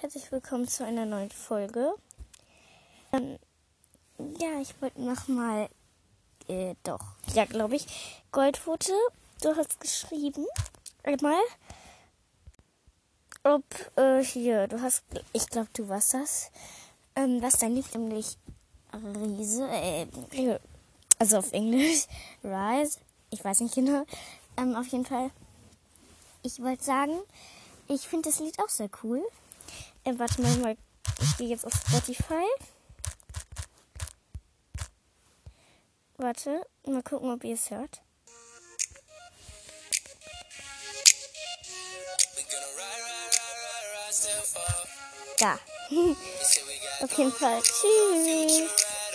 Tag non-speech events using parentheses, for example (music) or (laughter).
herzlich willkommen zu einer neuen Folge. Ähm, ja, ich wollte nochmal, äh, doch, ja, glaube ich, Goldfote, du hast geschrieben, einmal, ob, äh, hier, du hast, ich glaube, du warst das, ähm, was dein Lied nämlich Riese, äh, also auf Englisch, (laughs) Rise, ich weiß nicht genau, ähm, auf jeden Fall, ich wollte sagen, ich finde das Lied auch sehr cool. Äh, warte mal, mal, ich gehe jetzt auf Spotify. Warte, mal gucken, ob ihr es hört. Da. (laughs) auf jeden Fall. Tschüss.